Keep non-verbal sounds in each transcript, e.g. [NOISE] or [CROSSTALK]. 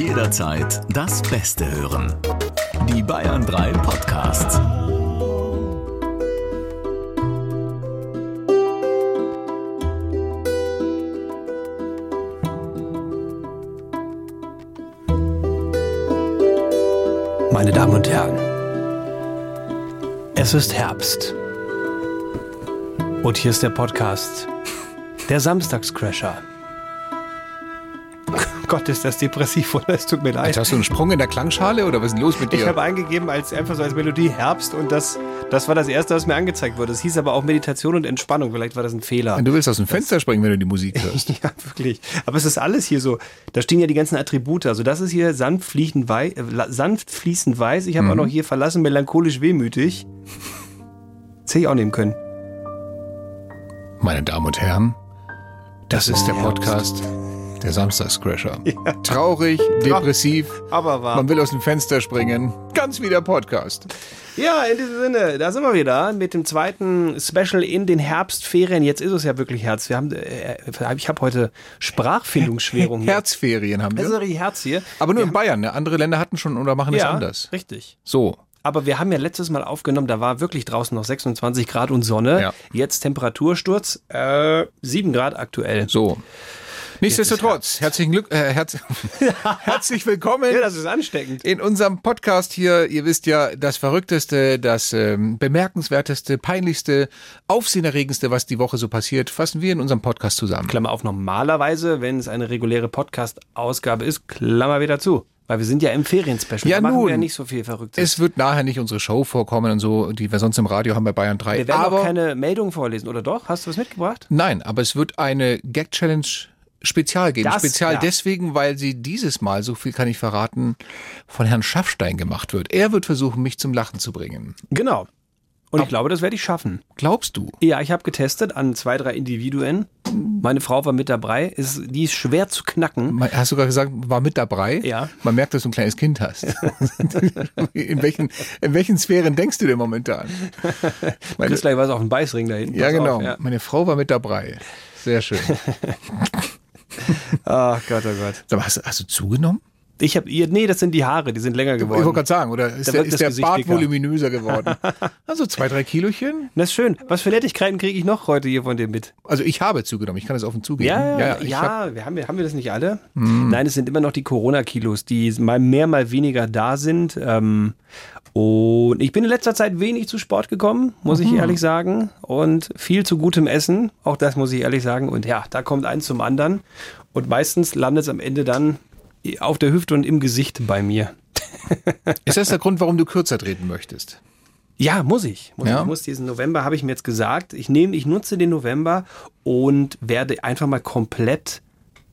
Jederzeit das Beste hören. Die Bayern 3 Podcasts. Meine Damen und Herren, es ist Herbst. Und hier ist der Podcast, der Samstagscrasher. Gott, ist das depressiv, [LAUGHS] oder? Es tut mir leid. Jetzt hast du einen Sprung in der Klangschale oder was ist denn los mit Ich dir? habe eingegeben als einfach so als Melodie Herbst und das, das war das erste, was mir angezeigt wurde. Es hieß aber auch Meditation und Entspannung. Vielleicht war das ein Fehler. du willst aus dem Fenster springen, wenn du die Musik [LAUGHS] hörst. Ja, wirklich. Aber es ist alles hier so. Da stehen ja die ganzen Attribute. Also das ist hier sanft fließend, wei äh, sanft fließend weiß. Ich habe Mhm. auch noch hier verlassen, melancholisch wehmütig. Das hätte ich auch nehmen können. Meine Damen und Herren, das ist der. Podcast, der Samstagscrasher. Traurig, depressiv, Aber wahr. man will aus dem Fenster springen. Ganz wie der Podcast. Ja, in diesem Sinne, da sind wir wieder mit dem zweiten Special in den Herbstferien. Jetzt ist es ja wirklich Herz. Wir haben, äh, ich habe heute Sprachfindungsschwierung. hier. Herzferien haben Das ist wir. richtig Herz hier. Aber nur in Bayern. Ne? Andere Länder hatten schon oder machen es ja, anders. richtig. So. Aber wir haben ja letztes Mal aufgenommen, da war wirklich draußen noch 26 Grad und Sonne. Ja. Jetzt Temperatursturz, äh, 7 Grad aktuell. So. Nichtsdestotrotz, herzlichen Glück, äh, herz [LAUGHS] herzlich willkommen. Ja, das ist ansteckend. In unserem Podcast hier, ihr wisst ja, das Verrückteste, das ähm, Bemerkenswerteste, Peinlichste, Aufsehenerregendste, was die Woche so passiert, fassen wir in unserem Podcast zusammen. Klammer auf, normalerweise, wenn es eine reguläre Podcast-Ausgabe ist, Klammer wieder zu. Weil wir sind ja im Ferienspecial. Ja, da machen nun. wir ja nicht so viel Verrücktes. Es wird nachher nicht unsere Show vorkommen und so, die wir sonst im Radio haben bei Bayern 3. wir werden aber auch keine Meldung vorlesen, oder doch? Hast du was mitgebracht? nein, aber es wird eine Gag-Challenge Spezial geben. Das, Spezial ja. deswegen, weil sie dieses Mal, so viel kann ich verraten, von Herrn Schaffstein gemacht wird. Er wird versuchen, mich zum Lachen zu bringen. Genau. Und ich glaube, das werde ich schaffen. Glaubst du? Ja, ich habe getestet an zwei, drei Individuen. Meine Frau war mit dabei. Ist, die ist schwer zu knacken. Hast du gerade gesagt, war mit dabei? Ja. Man merkt, dass du ein kleines Kind hast. [LAUGHS] in, welchen, in welchen Sphären denkst du denn momentan? Meine, Kriegst gleich was auf den Beißring da hinten. ja, Pass genau. Auf, ja. Meine Frau war mit dabei. Sehr schön. [LAUGHS] Ach Gott, oh Gott. Mal, hast, hast du zugenommen? Ich habe ihr, nee, das sind die Haare, die sind länger Ich wollte geworden. gerade sagen, oder ist Da der, ist der Bart dicker. voluminöser geworden? [LAUGHS] Also zwei, drei Kilochen? Das ist schön. Was für Nettigkeiten kriege ich noch heute hier von dem mit? Also ich habe zugenommen, ich kann das offen zugeben. Ja, ja, ich hab- Mhm. wir haben, haben wir das nicht alle? Nein, es sind immer noch die Corona-Kilos, die mal mehr, mal weniger da sind. Ähm, und ich bin in letzter Zeit wenig zu Sport gekommen, muss Mhm. ich ehrlich sagen. Und viel zu gutem Essen, auch das muss ich ehrlich sagen. Und ja, da kommt eins zum anderen. Und meistens landet es am Ende dann auf der Hüfte und im Gesicht bei mir. [LAUGHS] Ist das der Grund, warum du kürzer treten möchtest? Ja, muss ich. Muss Ja? Ich muss diesen November, habe ich mir jetzt gesagt, ich nehme, ich nutze den November und werde einfach mal komplett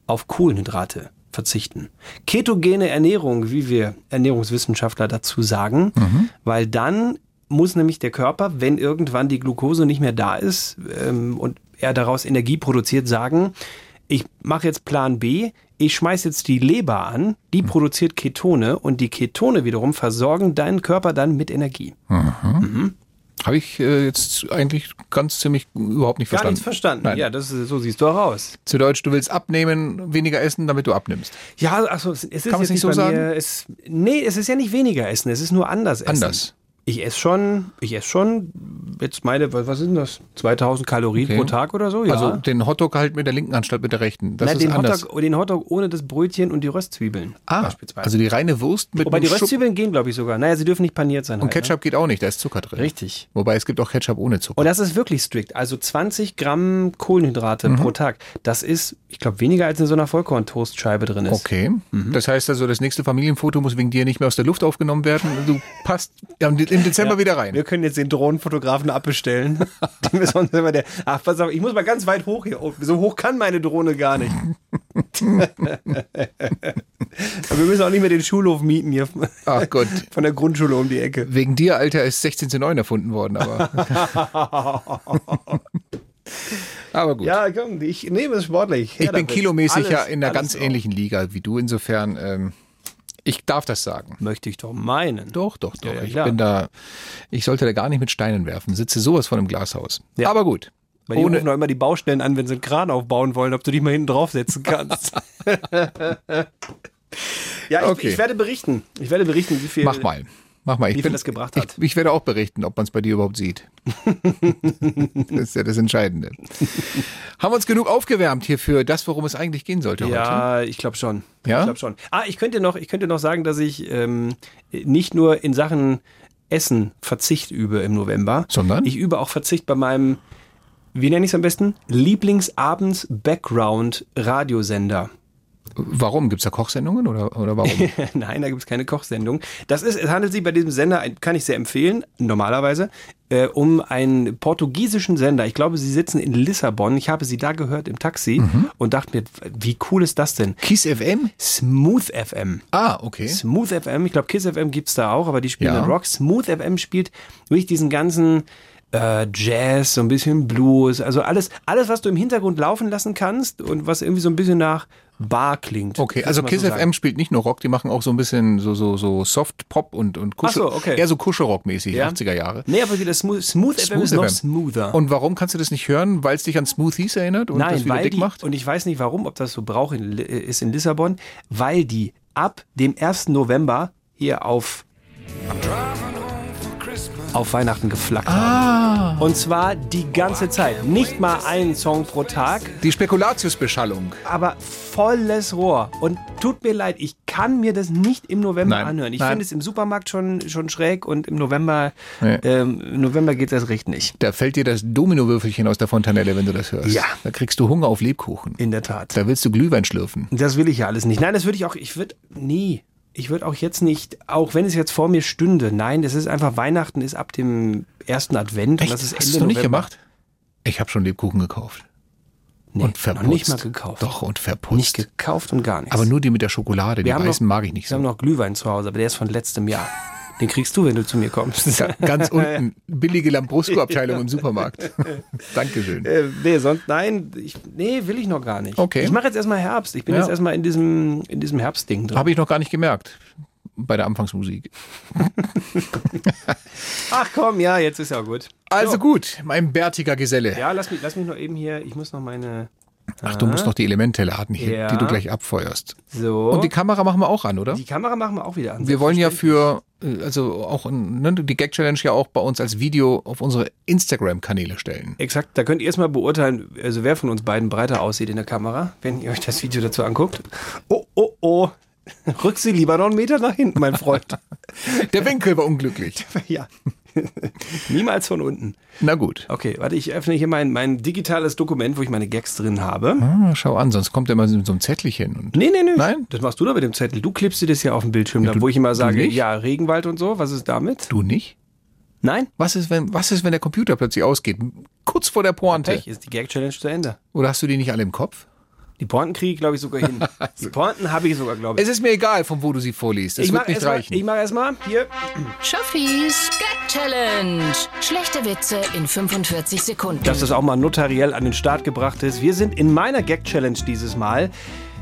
auf Kohlenhydrate verzichten. Ketogene Ernährung, wie wir Ernährungswissenschaftler dazu sagen, weil dann muss nämlich der Körper, wenn irgendwann die Glucose nicht mehr da ist ähm, und er daraus Energie produziert, sagen, ich mache jetzt Plan B, ich schmeiß jetzt die Leber an, die produziert Ketone und die Ketone wiederum versorgen deinen Körper dann mit Energie. Habe ich äh, jetzt eigentlich ganz ziemlich überhaupt nicht Gar verstanden. nichts verstanden. Nein. Ja, das ist, so siehst du auch aus. Zu Deutsch, du willst abnehmen, weniger essen, damit du abnimmst. Ja, also es ist Kann jetzt nicht so sagen? Mir, es, nee, es ist ja nicht weniger essen, es ist nur anders essen. Anders. Ich esse schon, ich esse schon, jetzt meine, was, was sind das? 2000 Kalorien Okay. pro Tag oder so? Ja. Also den Hotdog halt mit der linken Hand statt mit der rechten. Das Nein, ist den, anders. Hotdog, den Hotdog ohne das Brötchen und die Röstzwiebeln. ah, beispielsweise. also die reine Wurst mit Wobei die einem Schub- Röstzwiebeln gehen, glaube ich, sogar. Naja, sie dürfen nicht paniert sein. und halt, ne? Ketchup geht auch nicht, da ist Zucker drin. Richtig. Wobei es gibt auch Ketchup ohne Zucker. Und das ist wirklich strikt. Also 20 Gramm Kohlenhydrate Mhm. pro Tag. Das ist, ich glaube, weniger als in so einer Vollkorntoastscheibe drin ist. Okay. Mhm. Das heißt also, das nächste Familienfoto muss wegen dir nicht mehr aus der Luft aufgenommen werden. Du passt ja, im Dezember wieder rein. Wir können jetzt den Drohnenfotografen abbestellen. [LAUGHS] Immer der, ach, pass auf, ich muss mal ganz weit hoch hier. Oh, So hoch kann meine Drohne gar nicht. [LAUGHS] Aber wir müssen auch nicht mehr den Schulhof mieten hier Ach Gott. von der Grundschule um die Ecke. Wegen dir, Alter, ist 16 zu 9 erfunden worden, aber. [LAUGHS] aber gut. Ja, komm, ich nehme es sportlich. ich Her bin damit. kilomäßig Alles- ja in einer ganz ähnlichen Liga wie du. Insofern, ähm, ich darf das sagen. Möchte ich doch meinen. Doch, doch, doch. Ja, ja, ich bin da, ich sollte da gar nicht mit Steinen werfen. Sitze sowas von im Glashaus. Ja. Aber gut. Weil die Ohne- rufen immer die Baustellen an, wenn sie einen Kran aufbauen wollen, ob du dich mal hinten draufsetzen kannst. [LAUGHS] Ja, ich, Okay. ich werde berichten. Ich werde berichten, wie viel. Mach mal. Mach mal. Ich Wie viel das gebracht hat. Ich, ich werde auch berichten, ob man es bei dir überhaupt sieht. [LAUGHS] das ist ja das Entscheidende. Haben wir uns genug aufgewärmt hier für das, worum es eigentlich gehen sollte heute? Ja, ich glaube schon. Ja? Ich glaube schon. Ah, ich könnte noch, ich könnte noch sagen, dass ich ähm, nicht nur in Sachen Essen Verzicht übe im November, Sondern? ich übe auch Verzicht bei meinem, wie nenne ich es am besten? Lieblingsabends Background Radiosender. Warum? Gibt es da Kochsendungen oder, oder warum? [LAUGHS] Nein, da gibt es keine Kochsendung. Das ist, es handelt sich bei diesem Sender, kann ich sehr empfehlen, normalerweise, äh, um einen portugiesischen Sender. Ich glaube, sie sitzen in Lissabon. Ich habe sie da gehört im Taxi Mhm. und dachte mir, wie cool ist das denn? Kiss FM? Smooth FM. Ah, okay. Smooth FM, ich glaube Kiss FM gibt's da auch, aber die spielen Ja. Rock. Smooth FM spielt wirklich diesen ganzen äh, Jazz, so ein bisschen Blues, also alles, alles, was du im Hintergrund laufen lassen kannst und was irgendwie so ein bisschen nach Bar klingt. Okay, also Kiss so. FM spielt nicht nur Rock, die machen auch so ein bisschen so so so Soft Pop und und Kuschel, Ach so, okay. eher so Kuschelrock mäßig, Ja. 80er Jahre. Nee, aber wieder Smooth, Smooth, FM ist noch smoother. Und warum kannst du das nicht hören? Weil es dich an Smoothies erinnert und das Nein, wieder weil dick die, macht? und ich weiß nicht warum, ob das so Brauch in, äh, ist in Lissabon, weil die ab dem 1. November hier auf auf Weihnachten geflaggt Ah. haben. Und zwar die ganze Zeit. Nicht mal einen Song pro Tag, Die Spekulatiusbeschallung. aber volles Rohr. Und tut mir leid, ich kann mir das nicht im November Nein, anhören. Ich finde es im Supermarkt schon, schon schräg und im November, Nee. ähm, im November geht das recht nicht. Da fällt dir das Dominowürfelchen aus der Fontanelle, wenn du das hörst. Ja. Da kriegst du Hunger auf Lebkuchen. In der Tat. Da willst du Glühwein schlürfen. Das will ich ja alles nicht. Nein, das würde ich auch, ich würde, nie. Ich würde auch jetzt nicht, auch wenn es jetzt vor mir stünde, nein, das ist einfach, Weihnachten ist ab dem ersten Advent und das ist Hast Ende du nicht November. gemacht? Ich habe schon Lebkuchen gekauft. Nee, und verputzt. Noch nicht mal gekauft. Doch, und verputzt. Nicht gekauft und gar nichts. aber nur die mit der Schokolade. Die Wir haben weißen noch- mag ich nicht Wir haben so. noch Glühwein zu Hause, aber der ist von letztem Jahr. Den kriegst du, wenn du zu mir kommst. Ga- Ganz [LAUGHS] unten, billige Lambrusco-Abteilung [LAUGHS] im Supermarkt. [LAUGHS] Dankeschön. Äh, nee, sonst, nein, ich, nee, will ich noch gar nicht. Okay. Ich mache jetzt erstmal Herbst. Ich bin Ja. jetzt erstmal in diesem, in diesem Herbstding drin. Habe ich noch gar nicht gemerkt. Bei der Anfangsmusik. Ach komm, ja, jetzt ist ja gut. Also So. gut, mein bärtiger Geselle. Ja, lass mich, lass mich noch eben hier, ich muss noch meine, Ach, du musst noch die Elemente laden hier, Ja. die du gleich abfeuerst. so. Und die Kamera machen wir auch an, oder? Die Kamera machen wir auch wieder an. Wir wollen ja für, äh, also auch ne, die Gag-Challenge ja auch bei uns als Video auf unsere Instagram-Kanäle stellen. Exakt, da könnt ihr erstmal beurteilen, also wer von uns beiden breiter aussieht in der Kamera, wenn ihr euch das Video dazu anguckt. Oh, oh, oh. [LAUGHS] Rück sie lieber noch einen Meter nach hinten, mein Freund. [LAUGHS] Der Winkel war unglücklich. [LAUGHS] ja. [LAUGHS] Niemals von unten. Na gut. Okay, warte, ich öffne hier mein, mein digitales Dokument, wo ich meine Gags drin habe. Ah, schau an, sonst kommt er mal mit so einem Zettelchen. Und Nee, nee, nee. Nein? Das machst du da mit dem Zettel. Du klippst dir das ja auf dem Bildschirm, da, du- wo ich immer sage, ja, Regenwald und so. Was ist damit? du nicht? Nein? Was ist, wenn, was ist, wenn der Computer plötzlich ausgeht? Kurz vor der Pointe. Pech, ist die Gag-Challenge zu Ende. Oder hast du die nicht alle im Kopf? Die Pointen kriege ich, glaube ich, sogar hin. [LAUGHS] Die Pointen habe ich sogar, glaube ich. Es ist mir egal, von wo du sie vorliest. Es ich wird mache nicht reichen. ich mache erstmal hier. Schaffis Gag Challenge. Schlechte Witze in 45 Sekunden. dass das auch mal notariell an den Start gebracht ist. Wir sind in meiner Gag-Challenge dieses Mal.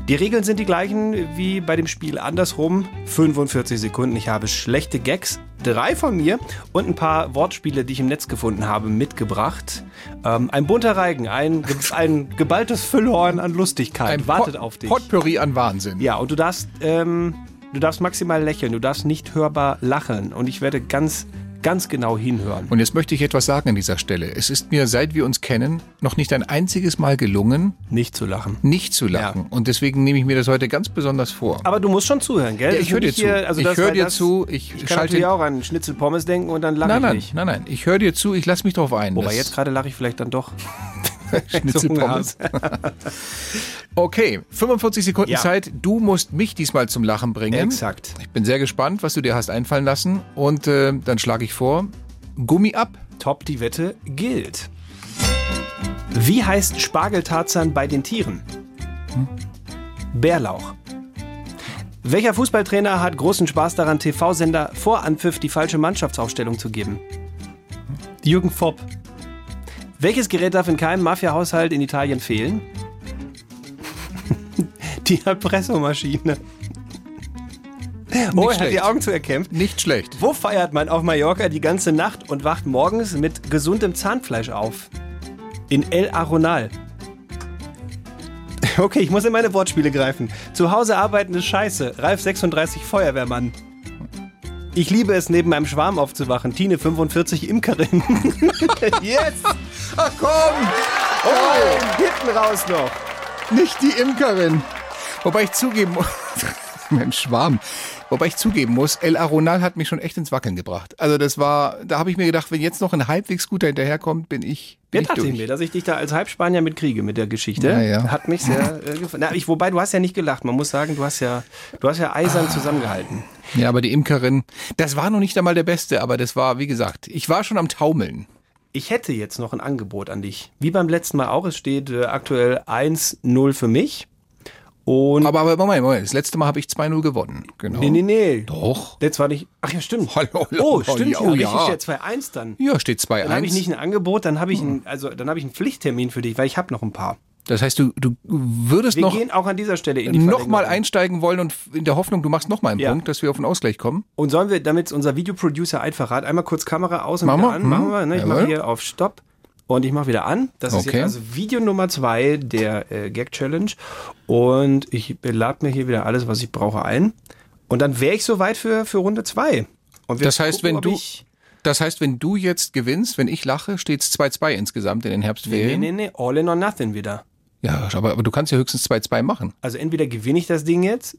Die Regeln sind die gleichen wie bei dem Spiel andersrum. 45 Sekunden. Ich habe schlechte Gags, drei von mir und ein paar Wortspiele, die ich im Netz gefunden habe, mitgebracht. Ähm, ein bunter Reigen, ein, [LAUGHS] ein geballtes Füllhorn an Lustigkeit Ein wartet Pot- auf dich. Potpourri an Wahnsinn. Ja, und du darfst, ähm, du darfst maximal lächeln, du darfst nicht hörbar lachen. Und ich werde ganz, ganz genau hinhören. Und jetzt möchte ich etwas sagen an dieser Stelle. Es ist mir, seit wir uns kennen, noch nicht ein einziges Mal gelungen, Nicht zu lachen. nicht zu lachen. Und deswegen nehme ich mir das heute ganz besonders vor. Aber du musst schon zuhören, gell? Ja, ich höre dir zu. hier- also ich das- höre weil dir das- zu. Ich, Ich kann schalte. natürlich auch an Schnitzel Pommes denken und dann lache Nein, ich nein, nicht. nein, nein. Ich höre dir zu. Ich lasse mich darauf ein. Wobei jetzt gerade lache ich vielleicht dann doch. [LAUGHS] Schnitzelpommes. Okay, 45 Sekunden Ja. Zeit. Du musst mich diesmal zum Lachen bringen. Exakt. Ich bin sehr gespannt, was du dir hast einfallen lassen. Und äh, dann schlage ich vor, Gummi ab. Top, die Wette gilt. Wie heißt Spargeltarzan bei den Tieren? Bärlauch. Welcher Fußballtrainer hat großen Spaß daran, TV-Sender vor Anpfiff die falsche Mannschaftsaufstellung zu geben? Jürgen Fopp. Welches Gerät darf in keinem Mafia-Haushalt in Italien fehlen? [LAUGHS] Die Erpressomaschine. Oh, er hat die Augen zu erkämpft. Nicht schlecht. Wo feiert man auf Mallorca die ganze Nacht und wacht morgens mit gesundem Zahnfleisch auf? In El Arenal. [LAUGHS] Okay, ich muss in meine Wortspiele greifen. Zu Hause arbeiten ist scheiße. Ralf 36 Feuerwehrmann. Ich liebe es, neben einem Schwarm aufzuwachen. Tine 45 Imkerin. [LAUGHS] yes! Ach komm! Oh, hinten raus noch. Nicht die Imkerin. Wobei ich zugeben muss, [LAUGHS] mein Schwarm. Wobei ich zugeben muss, El Aronal hat mich schon echt ins Wackeln gebracht. Also das war, da habe ich mir gedacht, wenn jetzt noch ein halbwegs guter hinterherkommt, bin ich, bin Wer ich dachte ich mir, dass ich dich da als Halbspanier mitkriege mit der Geschichte? Ja, ja. Hat mich sehr [LAUGHS] äh, gefallen. Ich, wobei, du hast ja nicht gelacht. Man muss sagen, du hast ja, du hast ja eisern zusammengehalten. Ja, aber die Imkerin, das war noch nicht einmal der Beste, aber das war, wie gesagt, ich war schon am Taumeln. Ich hätte jetzt noch ein Angebot an dich. Wie beim letzten Mal auch. Es steht äh, aktuell 1-0 für mich. Und. Aber, aber Moment, Moment, das letzte Mal habe ich 2-0 gewonnen. Genau. nee, nee, nee. Doch. Jetzt war nicht. Ach ja, stimmt. Hallo, hallo, oh, stimmt. hallo, ja, ja. Richtig, steht 2-1 dann. Ja, steht 2-1. Dann habe ich nicht ein Angebot, dann habe ich Hm. ein, also dann habe ich einen Pflichttermin für dich, weil ich habe noch ein paar. Das heißt, du, du würdest Wir noch, gehen auch an dieser Stelle in die noch mal einsteigen wollen und in der Hoffnung, du machst noch mal einen Ja. Punkt, dass wir auf den Ausgleich kommen. Und sollen wir, damit unser Videoproducer einfach hat, einmal kurz Kamera aus und Machen wieder wir. an, Mhm. machen wir. Ne? Ich mache hier auf Stopp und ich mache wieder an. Das ist Okay. jetzt also Video Nummer zwei der äh, Gag Challenge. Und ich lade mir hier wieder alles, was ich brauche, ein. Und dann wäre ich soweit für, für Runde zwei. Und wir Das heißt, gucken, wenn du, das heißt, wenn du jetzt gewinnst, wenn ich lache, steht es 2-2 insgesamt in den nee, Herbstferien. nee, nee, all in or nothing wieder. Ja, aber, aber du kannst ja höchstens 2-2 machen. Also entweder gewinne ich das Ding jetzt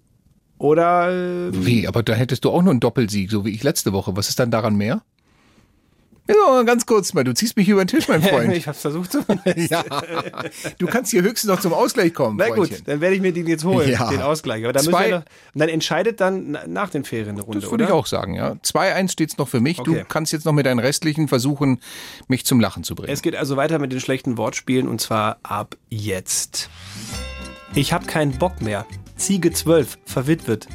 oder äh, Wie? Aber da hättest du auch nur einen Doppelsieg, so wie ich letzte Woche. Was ist dann daran mehr? Ja, ganz kurz mal, du ziehst mich über den Tisch, mein [LAUGHS] Freund. ich habe versucht zu. ja. Du kannst hier höchstens noch zum Ausgleich kommen, Na gut, Freundchen. dann werde ich mir den jetzt holen, Ja. den Ausgleich. Aber dann, müssen wir noch, und dann entscheidet dann na- nach den Ferien eine Runde, Das würde ich auch sagen, ja. 2-1 steht's noch für mich. Okay. Du kannst jetzt noch mit deinen restlichen versuchen, mich zum Lachen zu bringen. Es geht also weiter mit den schlechten Wortspielen und zwar ab jetzt. Ich habe keinen Bock mehr. Ziege 12, verwitwet.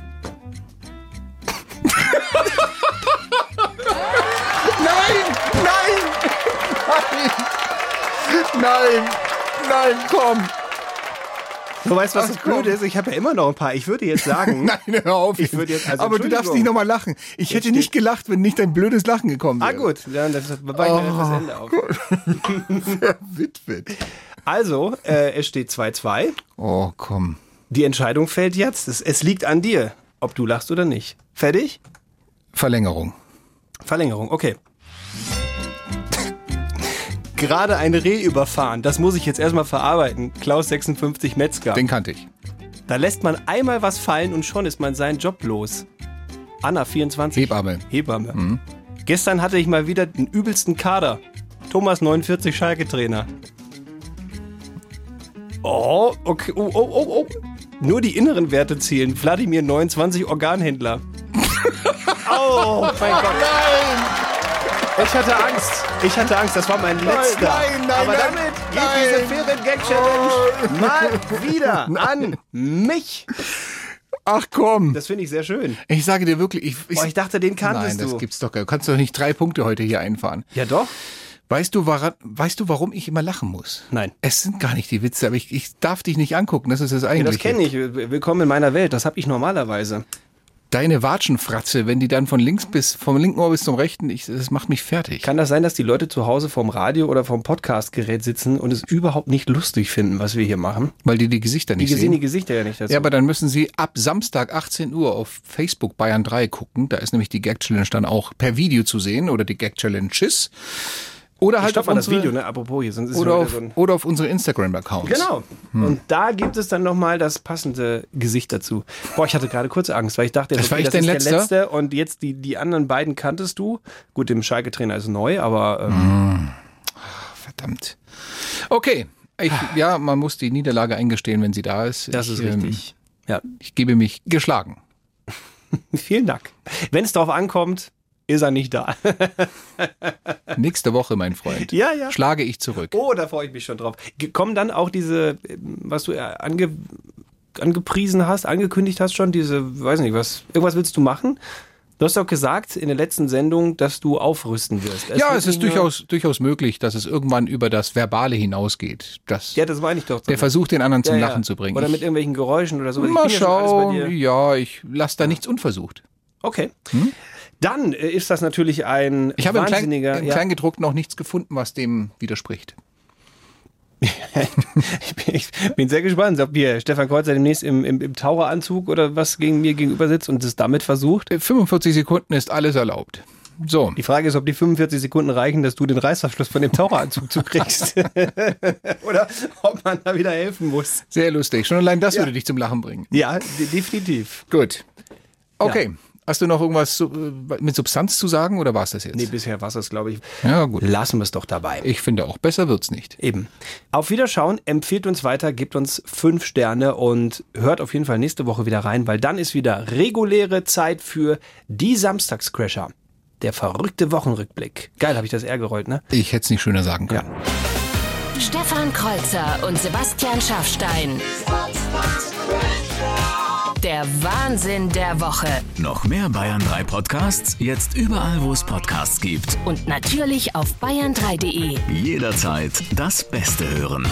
Nein! Nein! Komm! Du weißt, was Ach, das Blöde ist? Ich habe ja immer noch ein paar. Ich würde jetzt sagen, [LAUGHS] Nein, hör auf. Ich würde jetzt- also Aber du darfst nicht nochmal lachen. Ich hätte steht- nicht gelacht, wenn nicht dein blödes Lachen gekommen wäre. ah gut, dann das war ich mir das Ende auf. [LAUGHS] Witwit. Also, äh, es steht 2-2. Oh, komm. Die Entscheidung fällt jetzt. Es, es liegt an dir, ob du lachst oder nicht. Fertig? Verlängerung. Verlängerung, okay. Gerade ein Reh überfahren. Das muss ich jetzt erstmal verarbeiten. Klaus 56 Metzger. Den kannte ich. Da lässt man einmal was fallen und schon ist man seinen Job los. Anna 24. Hebamme. Hebamme. Gestern hatte ich mal wieder den übelsten Kader. Thomas 49 Schalke-Trainer. Oh, okay. Oh, oh, oh, oh. Nur die inneren Werte zählen. Wladimir 29 Organhändler. [LAUGHS] oh, mein Gott. Nein! Ich hatte Angst. Ich hatte Angst. Das war mein letzter. nein, nein, Aber nein, damit geht nein. diese Favorite Gag Challenge mal wieder [LAUGHS] an mich. Ach komm. Das finde ich sehr schön. Ich sage dir wirklich, ich, ich, Boah, ich dachte, den kanntest Nein, das du. gibt's doch gar nicht. Du kannst doch nicht drei Punkte heute hier einfahren. Ja, doch. Weißt du, waran, weißt du, warum ich immer lachen muss? Nein. Es sind gar nicht die Witze, aber ich, ich darf dich nicht angucken. Das ist das Ja, eigentlich. das kenne ich. Willkommen in meiner Welt. Das habe ich normalerweise. Deine Watschenfratze, wenn die dann von links bis vom linken Ohr bis zum rechten, ich, das macht mich fertig. Kann das sein, dass die Leute zu Hause vorm Radio oder vom Podcastgerät sitzen und es überhaupt nicht lustig finden, was wir hier machen? weil die die Gesichter Die nicht sehen sehen. die Gesichter ja nicht dazu. Ja, aber dann müssen Sie ab Samstag 18 Uhr auf Facebook Bayern 3 gucken. Da ist nämlich die Gag Challenge dann auch per Video zu sehen oder die Gag Challenges. Oder ich halt stopp auf unsere, Video, ne? Apropos, hier, sonst oder auf, so oder auf unsere Instagram Accounts. Genau. Hm. Und da gibt es dann nochmal das passende Gesicht dazu. Boah, ich hatte gerade kurz Angst, weil ich dachte, Das war okay, echt das ist dein der letzter? letzte und jetzt die, die anderen beiden kanntest du. Gut, dem Schalke-Trainer ist neu, aber ähm, Verdammt. Okay. Ich, ja, man muss die Niederlage eingestehen, wenn sie da ist. das ich, ist ähm, richtig. Ja, Ich gebe mich geschlagen. [LAUGHS] vielen Dank. Wenn es darauf ankommt, ist er nicht da. [LAUGHS] Nächste Woche, mein Freund. ja, ja. Schlage ich zurück. Oh, da freue ich mich schon drauf. Kommen dann auch diese, ähm, was du äh, ange, angepriesen hast, angekündigt hast schon, diese, weiß nicht, was, irgendwas willst du machen? Du hast doch gesagt in der letzten Sendung, dass du aufrüsten wirst. ja, wird es ist durchaus, durchaus möglich, dass es irgendwann über das Verbale hinausgeht. Dass Ja, das meine ich doch. der Versuch, den anderen zum Ja, ja. Lachen zu bringen. Oder mit irgendwelchen Geräuschen oder so. Mal ja schauen. Ja, ich lasse da nichts unversucht. Okay. Dann äh, ist das natürlich ein Ich habe im, Klein, wahnsinniger. im Kleingedruckten noch nichts gefunden, was dem widerspricht. [LAUGHS] ich, bin, ich, bin, sehr gespannt, ob hier Stefan Kreuzer demnächst im, im, im Taucheranzug oder was gegen mir gegenüber sitzt und es damit versucht. 45 Sekunden ist alles erlaubt. So. Die Frage ist, ob die 45 Sekunden reichen, dass du den Reißverschluss von dem Taucheranzug zukriegst. [LAUGHS] [LAUGHS] Oder ob man da wieder helfen muss. Sehr lustig. Schon allein das ja. würde dich zum Lachen bringen. Ja, definitiv. Gut. Okay. Ja. Hast du noch irgendwas äh, mit Substanz zu sagen oder war es das jetzt? Nee, bisher war es, glaube ich. Ja, gut. Lassen wir es doch dabei. Ich finde auch, besser wird's nicht. Eben. Auf Wiederschauen, empfiehlt uns weiter, gebt uns fünf Sterne und hört auf jeden Fall nächste Woche wieder rein, weil dann ist wieder reguläre Zeit für die Samstagscrasher. Der verrückte Wochenrückblick. Geil, habe ich das R gerollt, ne? Ich hätte es nicht schöner sagen können. Ja. Stefan Kreuzer und Sebastian Schaffstein. Der Wahnsinn der Woche. Noch mehr Bayern 3 Podcasts, jetzt überall, wo es Podcasts gibt. Und natürlich auf bayern3.de. Jederzeit das Beste hören.